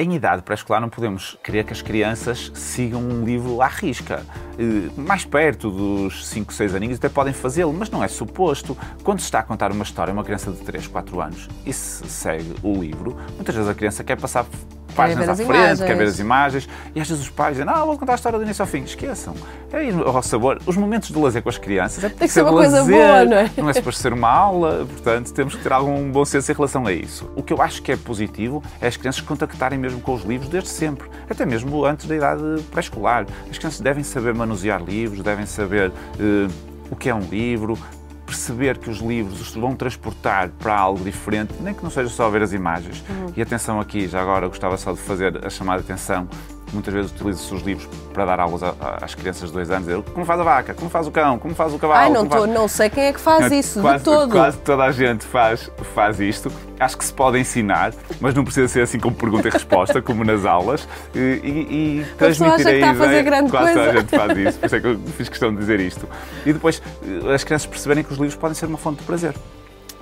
Em idade pré-escolar não podemos querer que as crianças sigam um livro à risca. Mais perto dos 5, 6 aninhos até podem fazê-lo, mas não é suposto. Quando se está a contar uma história a uma criança de 3, 4 anos e se segue o livro, muitas vezes a criança quer passar páginas à frente, imagens. quer ver as imagens, e às vezes os pais dizem, ah, vou contar a história do início ao fim. Esqueçam. É ir ao sabor. Os momentos de lazer com as crianças é Tem que ser uma lazer, coisa boa, não é? Não é suposto ser uma aula, portanto, temos que ter algum bom senso em relação a isso. O que eu acho que é positivo é as crianças contactarem mesmo com os livros desde sempre, até mesmo antes da idade pré-escolar. As crianças devem saber manusear livros, devem saber uh, o que é um livro, perceber que os livros os vão transportar para algo diferente, nem que não seja só ver as imagens. Uhum. E atenção aqui, já agora gostava só de fazer a chamada atenção muitas vezes utiliza-se os livros para dar aulas às crianças de dois anos. Como faz a vaca, como faz o cão, como faz o cavalo. Ai, não, tô, faz... não sei quem é que faz isso, quase, de todo. Quase toda a gente faz, faz isto. Acho que se pode ensinar, mas não precisa ser assim como pergunta e resposta, como nas aulas. E, e, e transmitir a, a ideia. Fazer grande quase coisa. toda a gente faz isso, por isso é que eu fiz questão de dizer isto. E depois as crianças perceberem que os livros podem ser uma fonte de prazer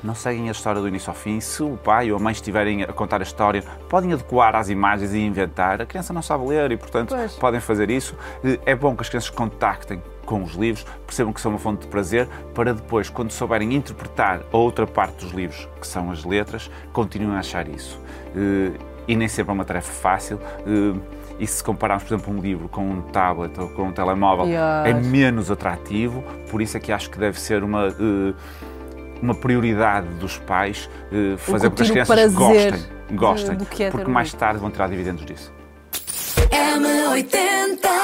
não seguem a história do início ao fim. Se o pai ou a mãe estiverem a contar a história, podem adequar às imagens e inventar. A criança não sabe ler e, portanto, pois. podem fazer isso. É bom que as crianças contactem com os livros, percebam que são uma fonte de prazer, para depois, quando souberem interpretar a outra parte dos livros, que são as letras, continuem a achar isso. Eh, e nem sempre é uma tarefa fácil. Eh, e se compararmos, por exemplo, um livro com um tablet ou com um telemóvel, é menos atrativo. Por isso é que acho que deve ser uma eh, uma prioridade dos pais eh, fazer com que as crianças gostem, gostem é porque mais tarde vão tirar dividendos disso. M80